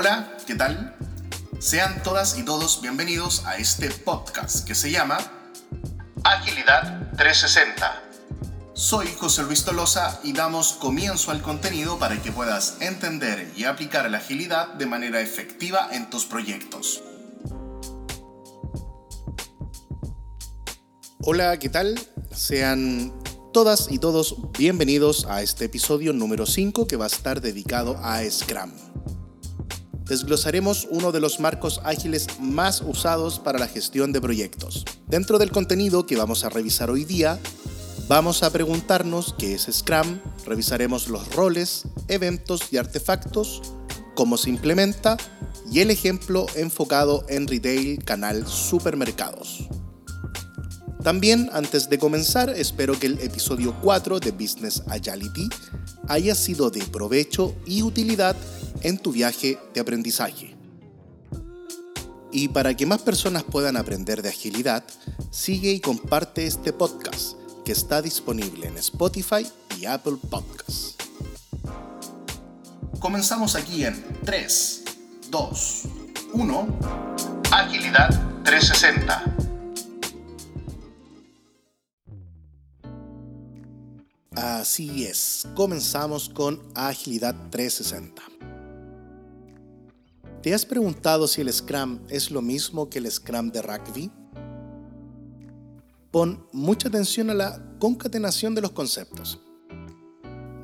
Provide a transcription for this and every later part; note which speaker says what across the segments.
Speaker 1: Hola, ¿qué tal? Sean todas y todos bienvenidos a este podcast que se llama Agilidad 360. Soy José Luis Tolosa y damos comienzo al contenido para que puedas entender y aplicar la agilidad de manera efectiva en tus proyectos. Hola, ¿qué tal? Sean todas y todos bienvenidos a este episodio número 5 que va a estar dedicado a Scrum desglosaremos uno de los marcos ágiles más usados para la gestión de proyectos. Dentro del contenido que vamos a revisar hoy día, vamos a preguntarnos qué es Scrum, revisaremos los roles, eventos y artefactos, cómo se implementa y el ejemplo enfocado en retail canal supermercados. También, antes de comenzar, espero que el episodio 4 de Business Agility haya sido de provecho y utilidad en tu viaje de aprendizaje. Y para que más personas puedan aprender de agilidad, sigue y comparte este podcast que está disponible en Spotify y Apple Podcasts. Comenzamos aquí en 3, 2, 1. Agilidad 360. Así es, comenzamos con Agilidad 360. ¿Te has preguntado si el Scrum es lo mismo que el Scrum de rugby? Pon mucha atención a la concatenación de los conceptos.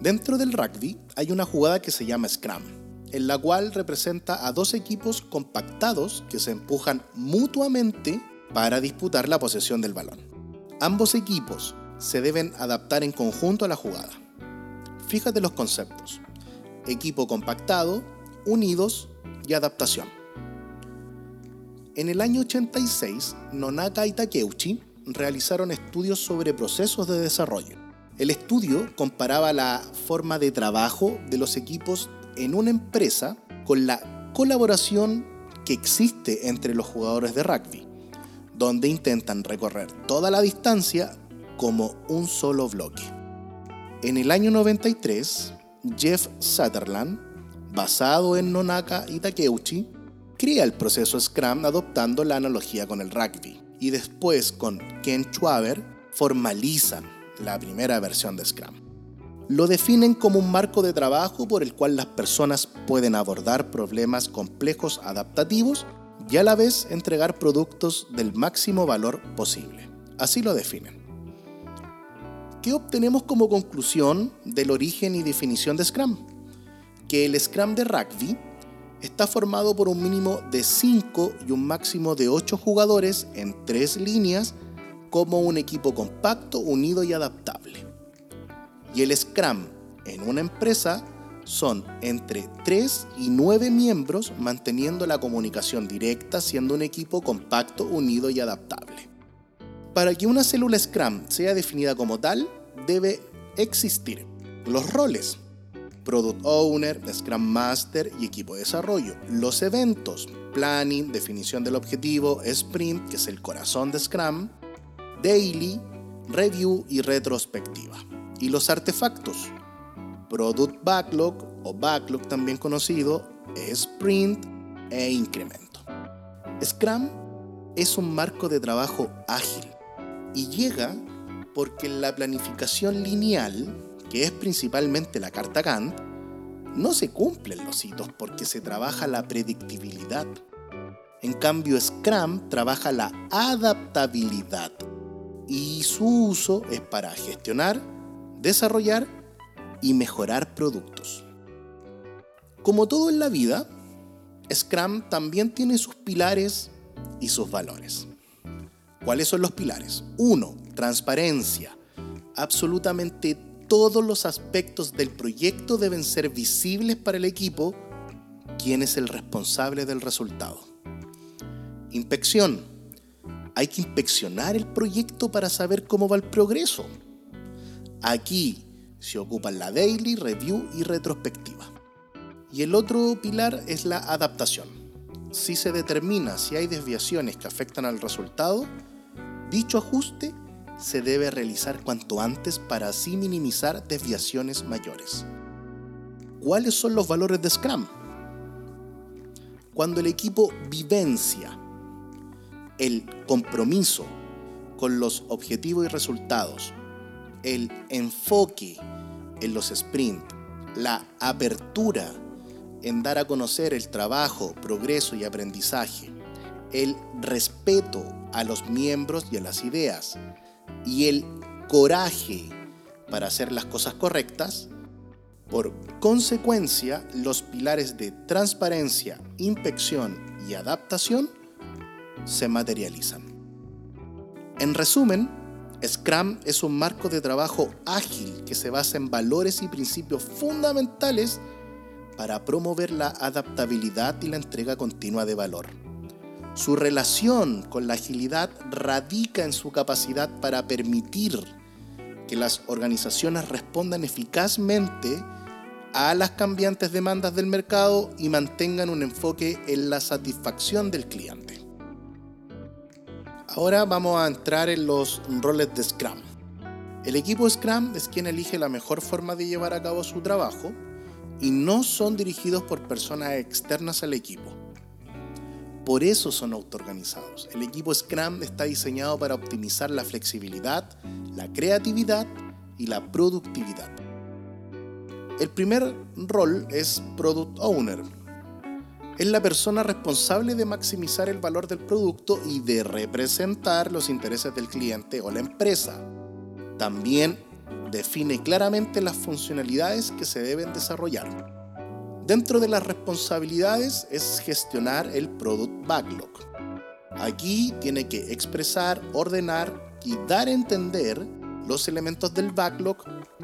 Speaker 1: Dentro del rugby hay una jugada que se llama Scrum, en la cual representa a dos equipos compactados que se empujan mutuamente para disputar la posesión del balón. Ambos equipos se deben adaptar en conjunto a la jugada. Fíjate los conceptos. Equipo compactado, unidos y adaptación. En el año 86, Nonaka y Takeuchi realizaron estudios sobre procesos de desarrollo. El estudio comparaba la forma de trabajo de los equipos en una empresa con la colaboración que existe entre los jugadores de rugby, donde intentan recorrer toda la distancia como un solo bloque. En el año 93, Jeff Sutherland basado en Nonaka y Takeuchi, crea el proceso Scrum adoptando la analogía con el rugby. Y después con Ken Schwaber formalizan la primera versión de Scrum. Lo definen como un marco de trabajo por el cual las personas pueden abordar problemas complejos adaptativos y a la vez entregar productos del máximo valor posible. Así lo definen. ¿Qué obtenemos como conclusión del origen y definición de Scrum? que el Scrum de rugby está formado por un mínimo de 5 y un máximo de 8 jugadores en tres líneas como un equipo compacto, unido y adaptable. Y el Scrum en una empresa son entre 3 y 9 miembros manteniendo la comunicación directa siendo un equipo compacto, unido y adaptable. Para que una célula Scrum sea definida como tal, debe existir los roles, Product Owner, Scrum Master y equipo de desarrollo. Los eventos, Planning, definición del objetivo, Sprint, que es el corazón de Scrum, Daily, Review y retrospectiva. Y los artefactos, Product Backlog o Backlog también conocido, Sprint e Incremento. Scrum es un marco de trabajo ágil y llega porque la planificación lineal que es principalmente la carta Gantt, no se cumplen los hitos porque se trabaja la predictibilidad. En cambio, Scrum trabaja la adaptabilidad y su uso es para gestionar, desarrollar y mejorar productos. Como todo en la vida, Scrum también tiene sus pilares y sus valores. ¿Cuáles son los pilares? Uno, Transparencia. Absolutamente todos los aspectos del proyecto deben ser visibles para el equipo, quién es el responsable del resultado. Inspección. Hay que inspeccionar el proyecto para saber cómo va el progreso. Aquí se ocupan la daily, review y retrospectiva. Y el otro pilar es la adaptación. Si se determina si hay desviaciones que afectan al resultado, dicho ajuste se debe realizar cuanto antes para así minimizar desviaciones mayores. ¿Cuáles son los valores de Scrum? cuando el equipo vivencia el compromiso con los objetivos y resultados, el enfoque en los sprints, la apertura en dar a conocer el trabajo, progreso y aprendizaje, el respeto a los miembros y a las ideas y el coraje para hacer las cosas correctas, por consecuencia, los pilares de transparencia, inspección y adaptación se materializan. En resumen, Scrum es un marco de trabajo ágil que se basa en valores y principios fundamentales para promover la adaptabilidad y la entrega continua de valor. Su relación con la agilidad radica en su capacidad para permitir que las organizaciones respondan eficazmente a las cambiantes demandas del mercado y mantengan un enfoque en la satisfacción del cliente. Ahora vamos a entrar en los roles de Scrum. El equipo Scrum es quien elige la mejor forma de llevar a cabo su trabajo y no son dirigidos por personas externas al equipo. Por eso son autoorganizados. El equipo Scrum está diseñado para optimizar la flexibilidad, la creatividad y la productividad. El primer rol es Product Owner, es la persona responsable de maximizar el valor del producto y de representar los intereses del cliente o la empresa. También define claramente las funcionalidades que se deben desarrollar. Dentro de las responsabilidades es gestionar el Product Backlog. Aquí tiene que expresar, ordenar y dar a entender los elementos del backlog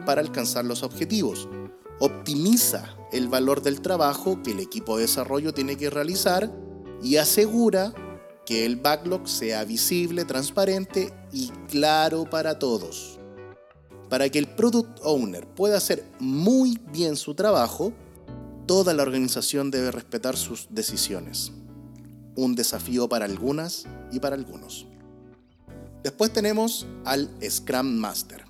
Speaker 1: para alcanzar los objetivos optimiza el valor del trabajo que el equipo de desarrollo tiene que realizar y asegura que el backlog sea visible, transparente y claro para todos. Para que el product owner pueda hacer muy bien su trabajo, toda la organización debe respetar sus decisiones. Un desafío para algunas y para algunos. Después tenemos al Scrum Master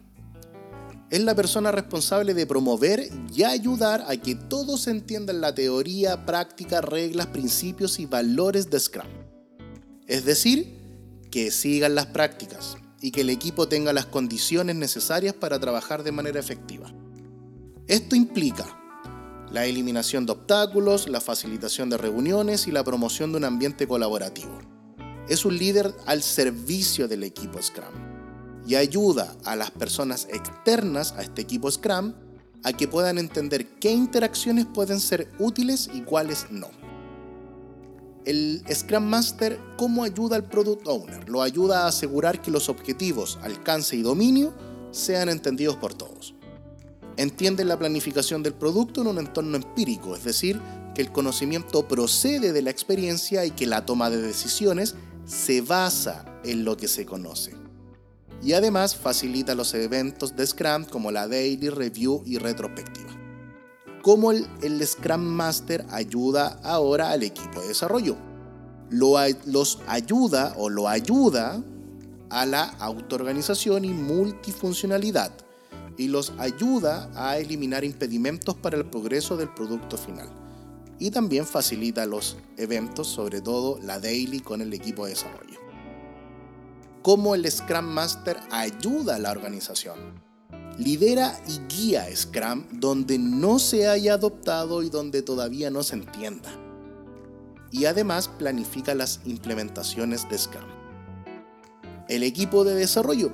Speaker 1: es la persona responsable de promover y ayudar a que todos entiendan la teoría, práctica, reglas, principios y valores de Scrum. Es decir, que sigan las prácticas y que el equipo tenga las condiciones necesarias para trabajar de manera efectiva. Esto implica la eliminación de obstáculos, la facilitación de reuniones y la promoción de un ambiente colaborativo. Es un líder al servicio del equipo Scrum y ayuda a las personas externas a este equipo Scrum a que puedan entender qué interacciones pueden ser útiles y cuáles no. El Scrum Master, ¿cómo ayuda al Product Owner? Lo ayuda a asegurar que los objetivos, alcance y dominio sean entendidos por todos. Entiende la planificación del producto en un entorno empírico, es decir, que el conocimiento procede de la experiencia y que la toma de decisiones se basa en lo que se conoce y además facilita los eventos de Scrum como la Daily Review y retrospectiva. ¿Cómo el, Scrum Master ayuda ahora al equipo de desarrollo? los ayuda o lo ayuda a la autoorganización y multifuncionalidad y los ayuda a eliminar impedimentos para el progreso del producto final. Y también facilita los eventos, sobre todo la daily con el equipo de desarrollo cómo el Scrum Master ayuda a la organización. Lidera y guía Scrum donde no se haya adoptado y donde todavía no se entienda. Y además planifica las implementaciones de Scrum. El equipo de desarrollo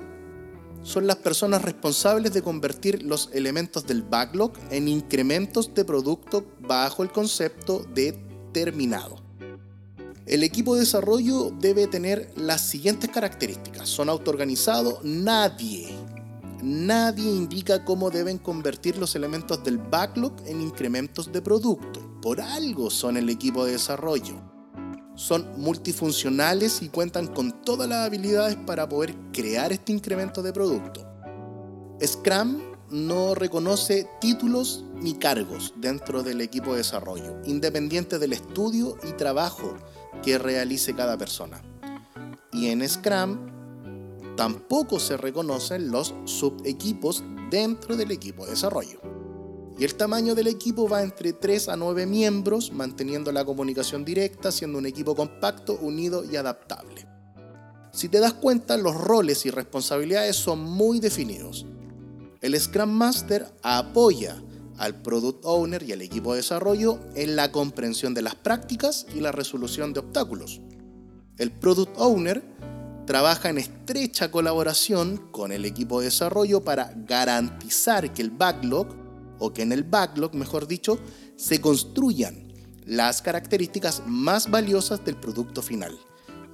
Speaker 1: son las personas responsables de convertir los elementos del backlog en incrementos de producto bajo el concepto de terminado. El equipo de desarrollo debe tener las siguientes características. Son autoorganizados, nadie, nadie indica cómo deben convertir los elementos del backlog en incrementos de producto. Por algo son el equipo de desarrollo. Son multifuncionales y cuentan con todas las habilidades para poder crear este incremento de producto. Scrum no reconoce títulos ni cargos dentro del equipo de desarrollo, independiente del estudio y trabajo que realice cada persona. Y en Scrum tampoco se reconocen los subequipos dentro del equipo de desarrollo. Y el tamaño del equipo va entre 3 a 9 miembros, manteniendo la comunicación directa, siendo un equipo compacto, unido y adaptable. Si te das cuenta, los roles y responsabilidades son muy definidos. El Scrum Master apoya al Product Owner y al equipo de desarrollo en la comprensión de las prácticas y la resolución de obstáculos. El Product Owner trabaja en estrecha colaboración con el equipo de desarrollo para garantizar que el backlog, o que en el backlog, mejor dicho, se construyan las características más valiosas del producto final.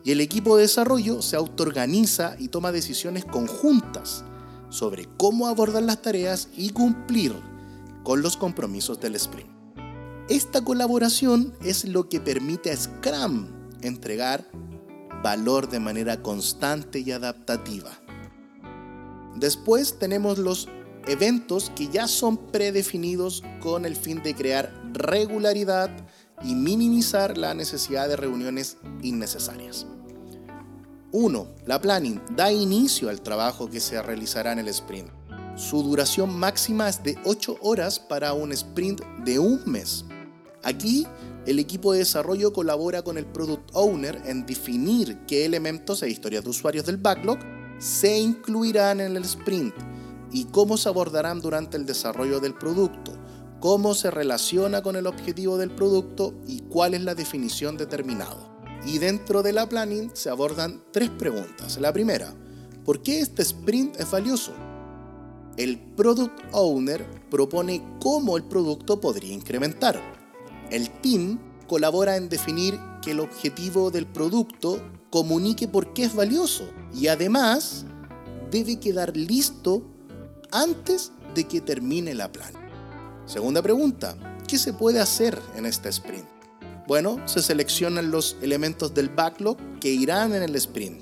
Speaker 1: Y el equipo de desarrollo se autoorganiza y toma decisiones conjuntas sobre cómo abordar las tareas y cumplir con los compromisos del sprint. Esta colaboración es lo que permite a Scrum entregar valor de manera constante y adaptativa. Después tenemos los eventos que ya son predefinidos con el fin de crear regularidad y minimizar la necesidad de reuniones innecesarias. 1. La planning da inicio al trabajo que se realizará en el sprint. Su duración máxima es de 8 horas para un sprint de un mes. Aquí, el equipo de desarrollo colabora con el Product Owner en definir qué elementos e historias de usuarios del backlog se incluirán en el sprint y cómo se abordarán durante el desarrollo del producto, cómo se relaciona con el objetivo del producto y cuál es la definición determinado. Y dentro de la planning se abordan tres preguntas. La primera, ¿por qué este sprint es valioso? El Product Owner propone cómo el producto podría incrementar. El team colabora en definir que el objetivo del producto comunique por qué es valioso y además debe quedar listo antes de que termine la plan. Segunda pregunta, ¿qué se puede hacer en este sprint? Bueno, se seleccionan los elementos del backlog que irán en el sprint.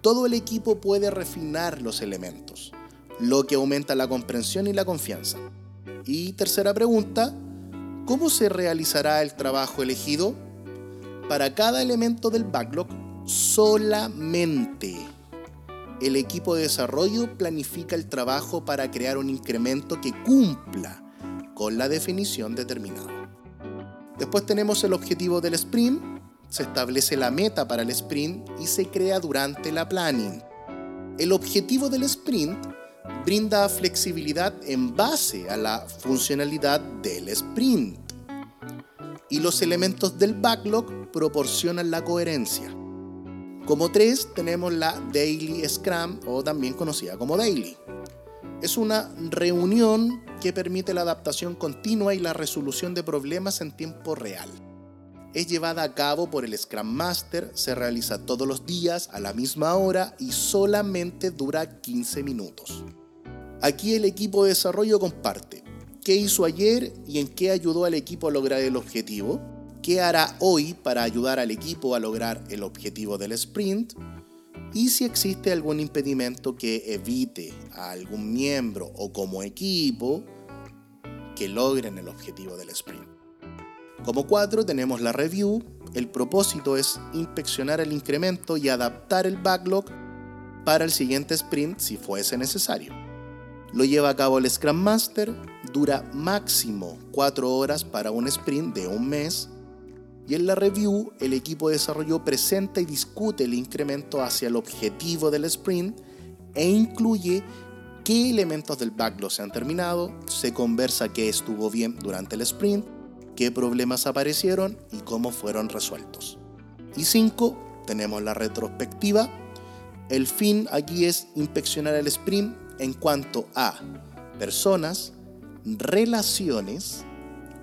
Speaker 1: Todo el equipo puede refinar los elementos lo que aumenta la comprensión y la confianza. Y tercera pregunta, ¿cómo se realizará el trabajo elegido? Para cada elemento del backlog, solamente el equipo de desarrollo planifica el trabajo para crear un incremento que cumpla con la definición determinada. Después tenemos el objetivo del sprint, se establece la meta para el sprint y se crea durante la planning. El objetivo del sprint brinda flexibilidad en base a la funcionalidad del sprint. Y los elementos del backlog proporcionan la coherencia. Como tres tenemos la Daily Scrum o también conocida como Daily. Es una reunión que permite la adaptación continua y la resolución de problemas en tiempo real. Es llevada a cabo por el Scrum Master, se realiza todos los días a la misma hora y solamente dura 15 minutos. Aquí el equipo de desarrollo comparte qué hizo ayer y en qué ayudó al equipo a lograr el objetivo, qué hará hoy para ayudar al equipo a lograr el objetivo del sprint y si existe algún impedimento que evite a algún miembro o como equipo que logren el objetivo del sprint. Como cuatro tenemos la review. El propósito es inspeccionar el incremento y adaptar el backlog para el siguiente sprint si fuese necesario. Lo lleva a cabo el Scrum Master, dura máximo 4 horas para un sprint de un mes y en la review el equipo de desarrollo presenta y discute el incremento hacia el objetivo del sprint e incluye qué elementos del backlog se han terminado, se conversa qué estuvo bien durante el sprint, qué problemas aparecieron y cómo fueron resueltos. Y 5. Tenemos la retrospectiva. El fin aquí es inspeccionar el sprint en cuanto a personas, relaciones,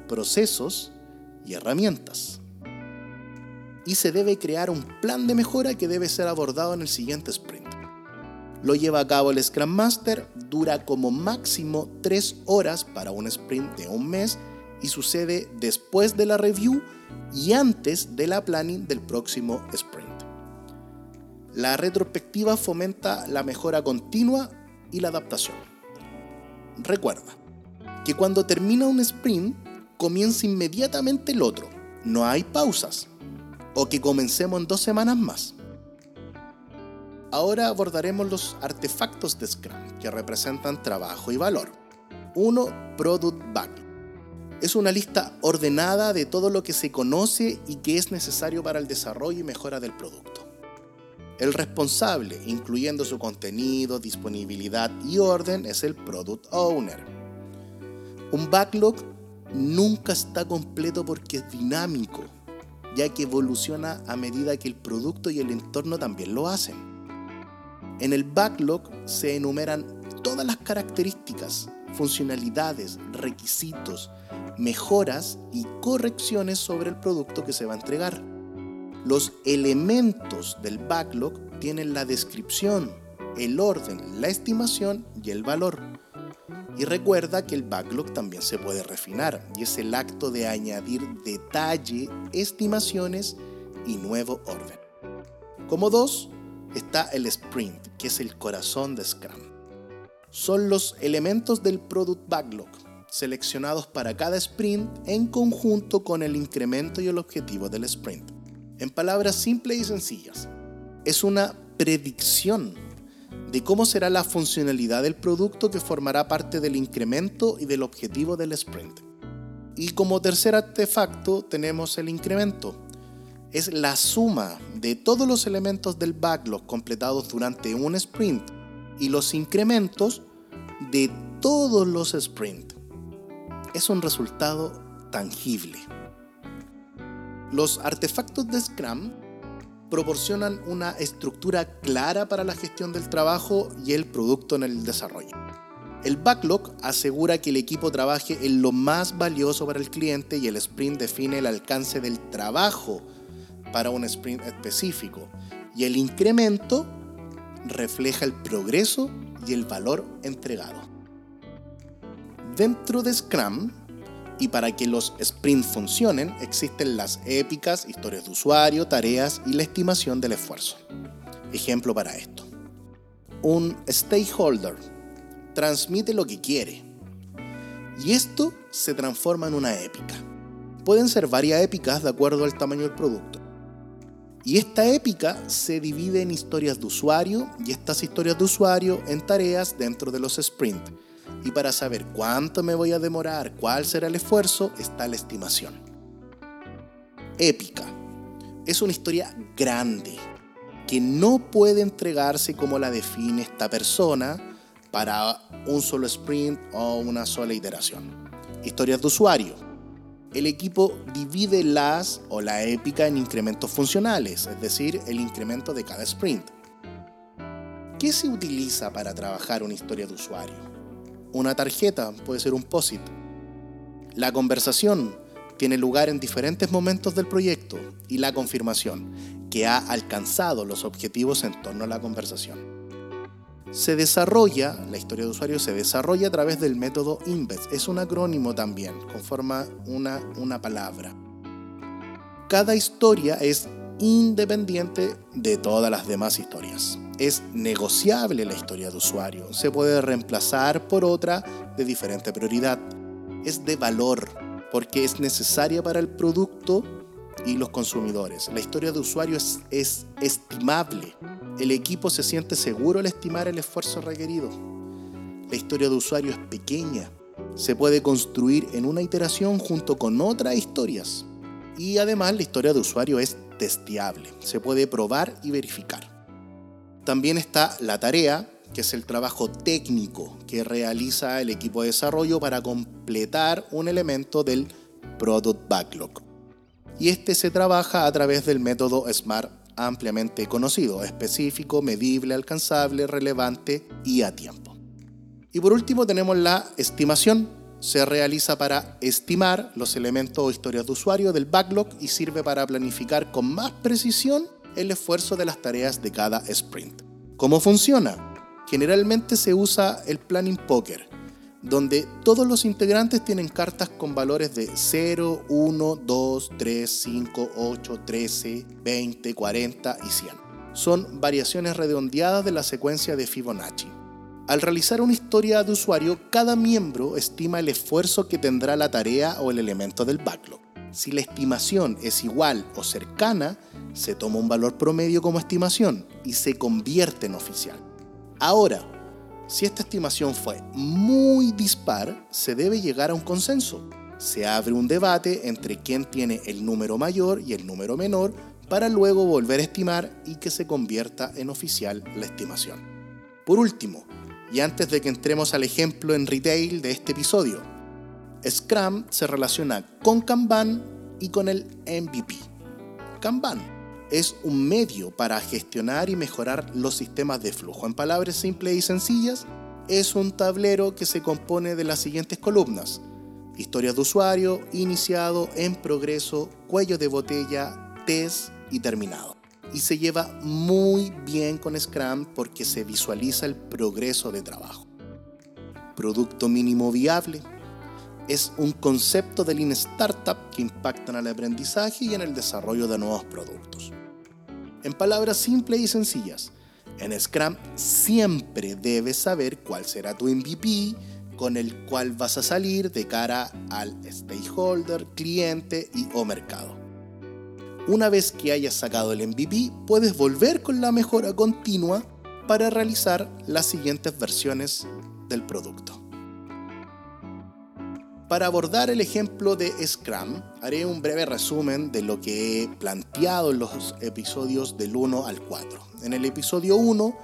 Speaker 1: procesos y herramientas. Y se debe crear un plan de mejora que debe ser abordado en el siguiente sprint. Lo lleva a cabo el Scrum Master, dura como máximo 3 horas para un sprint de un mes y sucede después de la review y antes de la planning del próximo sprint. La retrospectiva fomenta la mejora continua y la adaptación. Recuerda que cuando termina un sprint, comienza inmediatamente el otro. No hay pausas. O que comencemos en dos semanas más. Ahora abordaremos los artefactos de Scrum que representan trabajo y valor. 1. Product Backlog. Es una lista ordenada de todo lo que se conoce y que es necesario para el desarrollo y mejora del producto. El responsable, incluyendo su contenido, disponibilidad y orden, es el Product Owner. Un backlog nunca está completo porque es dinámico, ya que evoluciona a medida que el producto y el entorno también lo hacen. En el backlog se enumeran todas las características, funcionalidades, requisitos, mejoras y correcciones sobre el producto que se va a entregar. Los elementos del backlog tienen la descripción, el orden, la estimación y el valor. Y recuerda que el backlog también se puede refinar y es el acto de añadir detalle, estimaciones y nuevo orden. Como dos, está el sprint, que es el corazón de Scrum. Son los elementos del product backlog seleccionados para cada sprint en conjunto con el incremento y el objetivo del sprint. En palabras simples y sencillas, es una predicción de cómo será la funcionalidad del producto que formará parte del incremento y del objetivo del sprint. Y como tercer artefacto tenemos el incremento. Es la suma de todos los elementos del backlog completados durante un sprint y los incrementos de todos los sprints es un resultado tangible. Los artefactos de Scrum proporcionan una estructura clara para la gestión del trabajo y el producto en el desarrollo. El backlog asegura que el equipo trabaje en lo más valioso para el cliente y el sprint define el alcance del trabajo para un sprint específico. Y el incremento refleja el progreso y el valor entregado. Dentro de Scrum, y para que los sprints funcionen, existen las épicas, historias de usuario, tareas y la estimación del esfuerzo. Ejemplo para esto. Un stakeholder transmite lo que quiere. Y esto se transforma en una épica. Pueden ser varias épicas de acuerdo al tamaño del producto. Y esta épica se divide en historias de usuario y estas historias de usuario en tareas dentro de los sprints y para saber cuánto me voy a demorar, cuál será el esfuerzo, está la estimación. Épica. Es una historia grande que no puede entregarse como la define esta persona para un solo sprint o una sola iteración. Historias de usuario. El equipo divide las o la épica en incrementos funcionales, es decir, el incremento de cada sprint. ¿Qué se utiliza para trabajar una historia de usuario? Una tarjeta, puede ser un POSIT. La conversación tiene lugar en diferentes momentos del proyecto y la confirmación, que ha alcanzado los objetivos en torno a la conversación. Se desarrolla, la historia de usuario se desarrolla a través del método INVEST. Es un acrónimo también, conforma una, una palabra. Cada historia es independiente de todas las demás historias es negociable la historia de usuario, se puede reemplazar por otra de diferente prioridad. Es de valor porque es necesaria para el producto y los consumidores. La historia de usuario es, es estimable. El equipo se siente seguro al estimar el esfuerzo requerido. La historia de usuario es pequeña. Se puede construir en una iteración junto con otras historias. Y además la historia de usuario es testeable. Se puede probar y verificar. También está la tarea, que es el trabajo técnico que realiza el equipo de desarrollo para completar un elemento del Product Backlog. Y este se trabaja a través del método SMART ampliamente conocido, específico, medible, alcanzable, relevante y a tiempo. Y por último tenemos la estimación. Se realiza para estimar los elementos o historias de usuario del backlog y sirve para planificar con más precisión el esfuerzo de las tareas de cada sprint. ¿Cómo funciona? Generalmente se usa el planning poker, donde todos los integrantes tienen cartas con valores de 0, 1, 2, 3, 5, 8, 13, 20, 40 y 100. Son variaciones redondeadas de la secuencia de Fibonacci. Al realizar una historia de usuario, cada miembro estima el esfuerzo que tendrá la tarea o el elemento del backlog. Si la estimación es igual o cercana, se toma un valor promedio como estimación y se convierte en oficial. Ahora, si esta estimación fue muy dispar, se debe llegar a un consenso. Se abre un debate entre quién tiene el número mayor y el número menor para luego volver a estimar y que se convierta en oficial la estimación. Por último, y antes de que entremos al ejemplo en retail de este episodio, Scrum se relaciona con Kanban y con el MVP. Kanban es un medio para gestionar y mejorar los sistemas de flujo. En palabras simples y sencillas, es un tablero que se compone de las siguientes columnas. Historias de usuario, iniciado, en progreso, cuello de botella, test y terminado. Y se lleva muy bien con Scrum porque se visualiza el progreso de trabajo. Producto mínimo viable. Es un concepto de Lean Startup que impacta en el aprendizaje y en el desarrollo de nuevos productos. En palabras simples y sencillas, en Scrum siempre debes saber cuál será tu MVP con el cual vas a salir de cara al stakeholder, cliente y o mercado. Una vez que hayas sacado el MVP, puedes volver con la mejora continua para realizar las siguientes versiones del producto. Para abordar el ejemplo de Scrum, haré un breve resumen de lo que he planteado en los episodios del 1 al 4. En el episodio 1,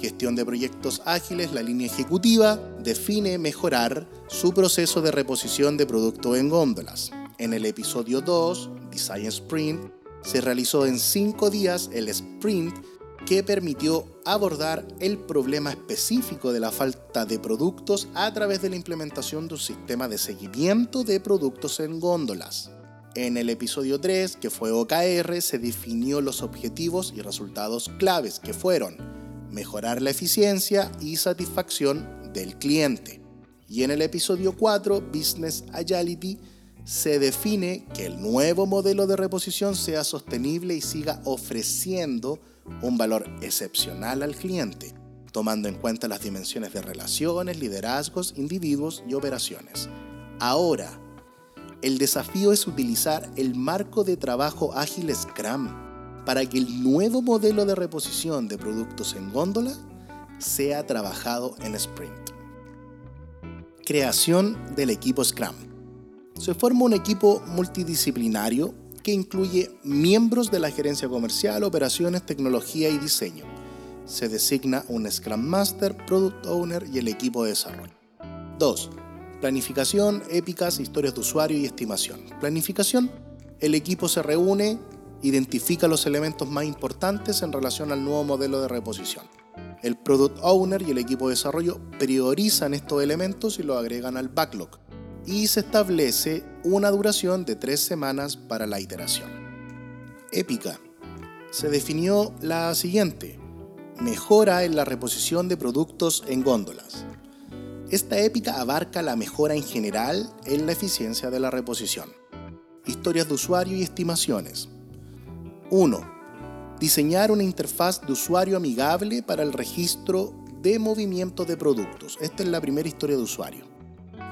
Speaker 1: gestión de proyectos ágiles, la línea ejecutiva define mejorar su proceso de reposición de producto en góndolas. En el episodio 2, Design Sprint, se realizó en 5 días el sprint que permitió abordar el problema específico de la falta de productos a través de la implementación de un sistema de seguimiento de productos en góndolas. En el episodio 3, que fue OKR, se definió los objetivos y resultados claves que fueron mejorar la eficiencia y satisfacción del cliente. Y en el episodio 4, Business Agility, se define que el nuevo modelo de reposición sea sostenible y siga ofreciendo un valor excepcional al cliente, tomando en cuenta las dimensiones de relaciones, liderazgos, individuos y operaciones. Ahora, el desafío es utilizar el marco de trabajo ágil Scrum para que el nuevo modelo de reposición de productos en góndola sea trabajado en sprint. Creación del equipo Scrum. Se forma un equipo multidisciplinario que incluye miembros de la gerencia comercial, operaciones, tecnología y diseño. Se designa un Scrum Master, Product Owner y el equipo de desarrollo. 2. Planificación, épicas, historias de usuario y estimación. Planificación. El equipo se reúne, identifica los elementos más importantes en relación al nuevo modelo de reposición. El Product Owner y el equipo de desarrollo priorizan estos elementos y los agregan al backlog y se establece una duración de tres semanas para la iteración. Épica. Se definió la siguiente. Mejora en la reposición de productos en góndolas. Esta épica abarca la mejora en general en la eficiencia de la reposición. Historias de usuario y estimaciones. 1. Diseñar una interfaz de usuario amigable para el registro de movimiento de productos. Esta es la primera historia de usuario.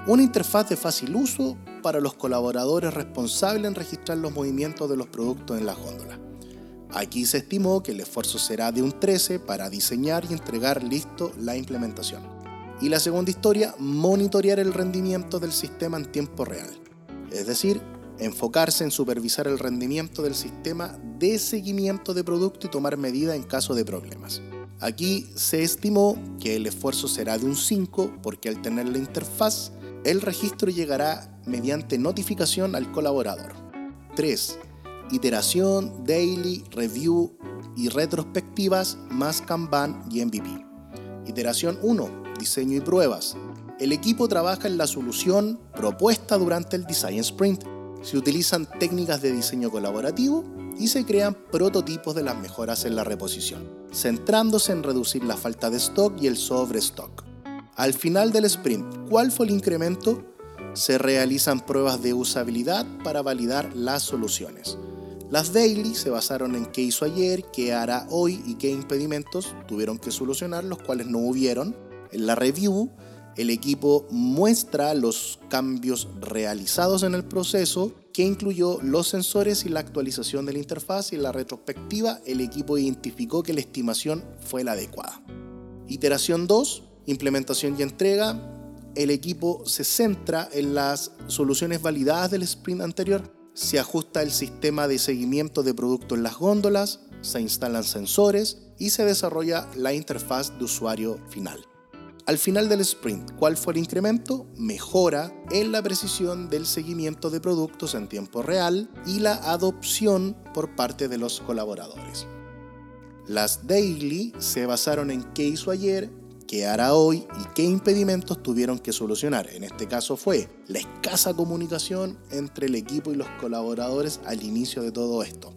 Speaker 1: Una interfaz de fácil uso para los colaboradores responsables en registrar los movimientos de los productos en la góndola. Aquí se estimó que el esfuerzo será de un 13 para diseñar y entregar listo la implementación. Y la segunda historia, monitorear el rendimiento del sistema en tiempo real. Es decir, enfocarse en supervisar el rendimiento del sistema de seguimiento de producto y tomar medidas en caso de problemas. Aquí se estimó que el esfuerzo será de un 5 porque al tener la interfaz el registro llegará mediante notificación al colaborador. 3. Iteración, daily, review y retrospectivas más Kanban y MVP. Iteración 1. Diseño y pruebas. El equipo trabaja en la solución propuesta durante el Design Sprint. Se utilizan técnicas de diseño colaborativo y se crean prototipos de las mejoras en la reposición, centrándose en reducir la falta de stock y el sobrestock. Al final del sprint, ¿cuál fue el incremento? Se realizan pruebas de usabilidad para validar las soluciones. Las daily se basaron en qué hizo ayer, qué hará hoy y qué impedimentos tuvieron que solucionar, los cuales no hubieron. En la review, el equipo muestra los cambios realizados en el proceso, que incluyó los sensores y la actualización de la interfaz y en la retrospectiva el equipo identificó que la estimación fue la adecuada. Iteración 2, implementación y entrega, el equipo se centra en las soluciones validadas del sprint anterior. Se ajusta el sistema de seguimiento de producto en las góndolas, se instalan sensores y se desarrolla la interfaz de usuario final. Al final del sprint, ¿cuál fue el incremento? Mejora en la precisión del seguimiento de productos en tiempo real y la adopción por parte de los colaboradores. Las daily se basaron en qué hizo ayer, qué hará hoy y qué impedimentos tuvieron que solucionar. En este caso fue la escasa comunicación entre el equipo y los colaboradores al inicio de todo esto.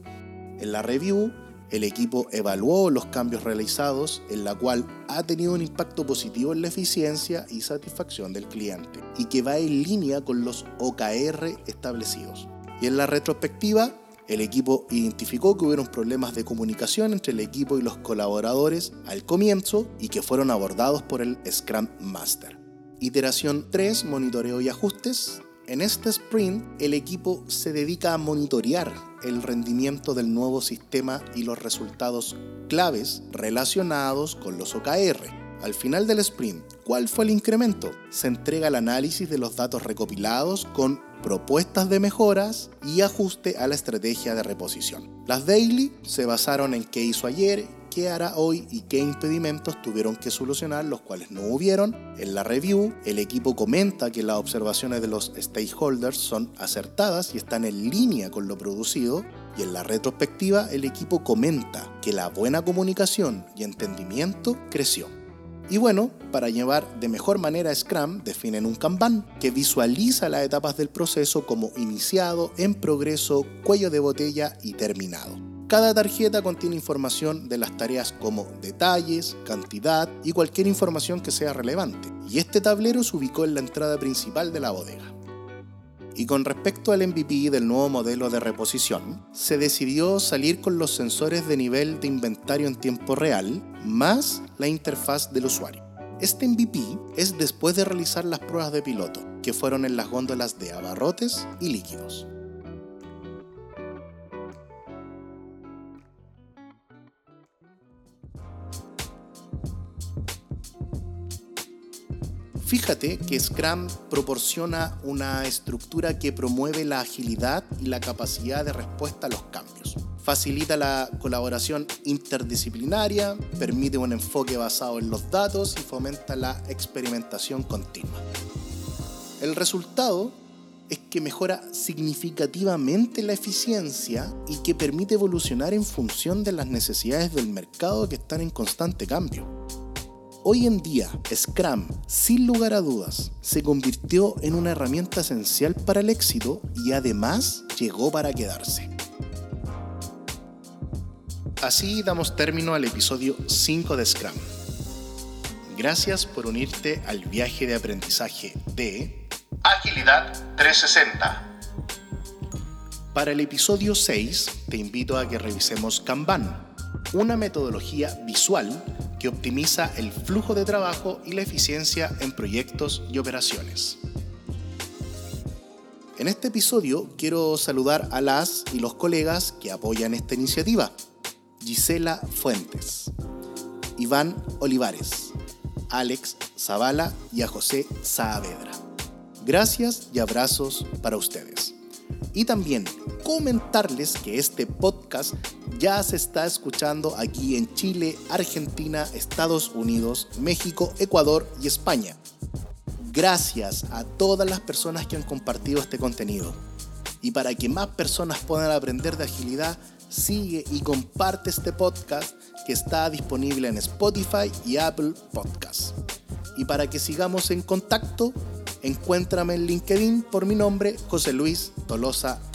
Speaker 1: En la review el equipo evaluó los cambios realizados, en la cual ha tenido un impacto positivo en la eficiencia y satisfacción del cliente, y que va en línea con los OKR establecidos. Y en la retrospectiva, el equipo identificó que hubieron problemas de comunicación entre el equipo y los colaboradores al comienzo y que fueron abordados por el Scrum Master. Iteración 3, monitoreo y ajustes. En este sprint, el equipo se dedica a monitorear el rendimiento del nuevo sistema y los resultados claves relacionados con los OKR. Al final del sprint, ¿cuál fue el incremento? Se entrega el análisis de los datos recopilados con propuestas de mejoras y ajuste a la estrategia de reposición. Las daily se basaron en qué hizo ayer qué hará hoy y qué impedimentos tuvieron que solucionar, los cuales no hubieron. En la review, el equipo comenta que las observaciones de los stakeholders son acertadas y están en línea con lo producido. Y en la retrospectiva, el equipo comenta que la buena comunicación y entendimiento creció. Y bueno, para llevar de mejor manera Scrum, definen un Kanban que visualiza las etapas del proceso como iniciado, en progreso, cuello de botella y terminado. Cada tarjeta contiene información de las tareas como detalles, cantidad y cualquier información que sea relevante. Y este tablero se ubicó en la entrada principal de la bodega. Y con respecto al MVP del nuevo modelo de reposición, se decidió salir con los sensores de nivel de inventario en tiempo real más la interfaz del usuario. Este MVP es después de realizar las pruebas de piloto, que fueron en las góndolas de abarrotes y líquidos. Fíjate que Scrum proporciona una estructura que promueve la agilidad y la capacidad de respuesta a los cambios. Facilita la colaboración interdisciplinaria, permite un enfoque basado en los datos y fomenta la experimentación continua. El resultado es que mejora significativamente la eficiencia y que permite evolucionar en función de las necesidades del mercado que están en constante cambio. Hoy en día, Scrum, sin lugar a dudas, se convirtió en una herramienta esencial para el éxito y además llegó para quedarse. Así damos término al episodio 5 de Scrum. Gracias por unirte al viaje de aprendizaje de Agilidad 360. Para el episodio 6 te invito a que revisemos Kanban, una metodología visual que optimiza el flujo de trabajo y la eficiencia en proyectos y operaciones. En este episodio quiero saludar a las y los colegas que apoyan esta iniciativa. Gisela Fuentes, Iván Olivares, Alex Zavala y a José Saavedra. Gracias y abrazos para ustedes. Y también comentarles que este podcast ya se está escuchando aquí en Chile, Argentina, Estados Unidos, México, Ecuador y España. Gracias a todas las personas que han compartido este contenido. Y para que más personas puedan aprender de agilidad, sigue y comparte este podcast que está disponible en Spotify y Apple Podcasts. Y para que sigamos en contacto, encuéntrame en LinkedIn por mi nombre, José Luis Tolosa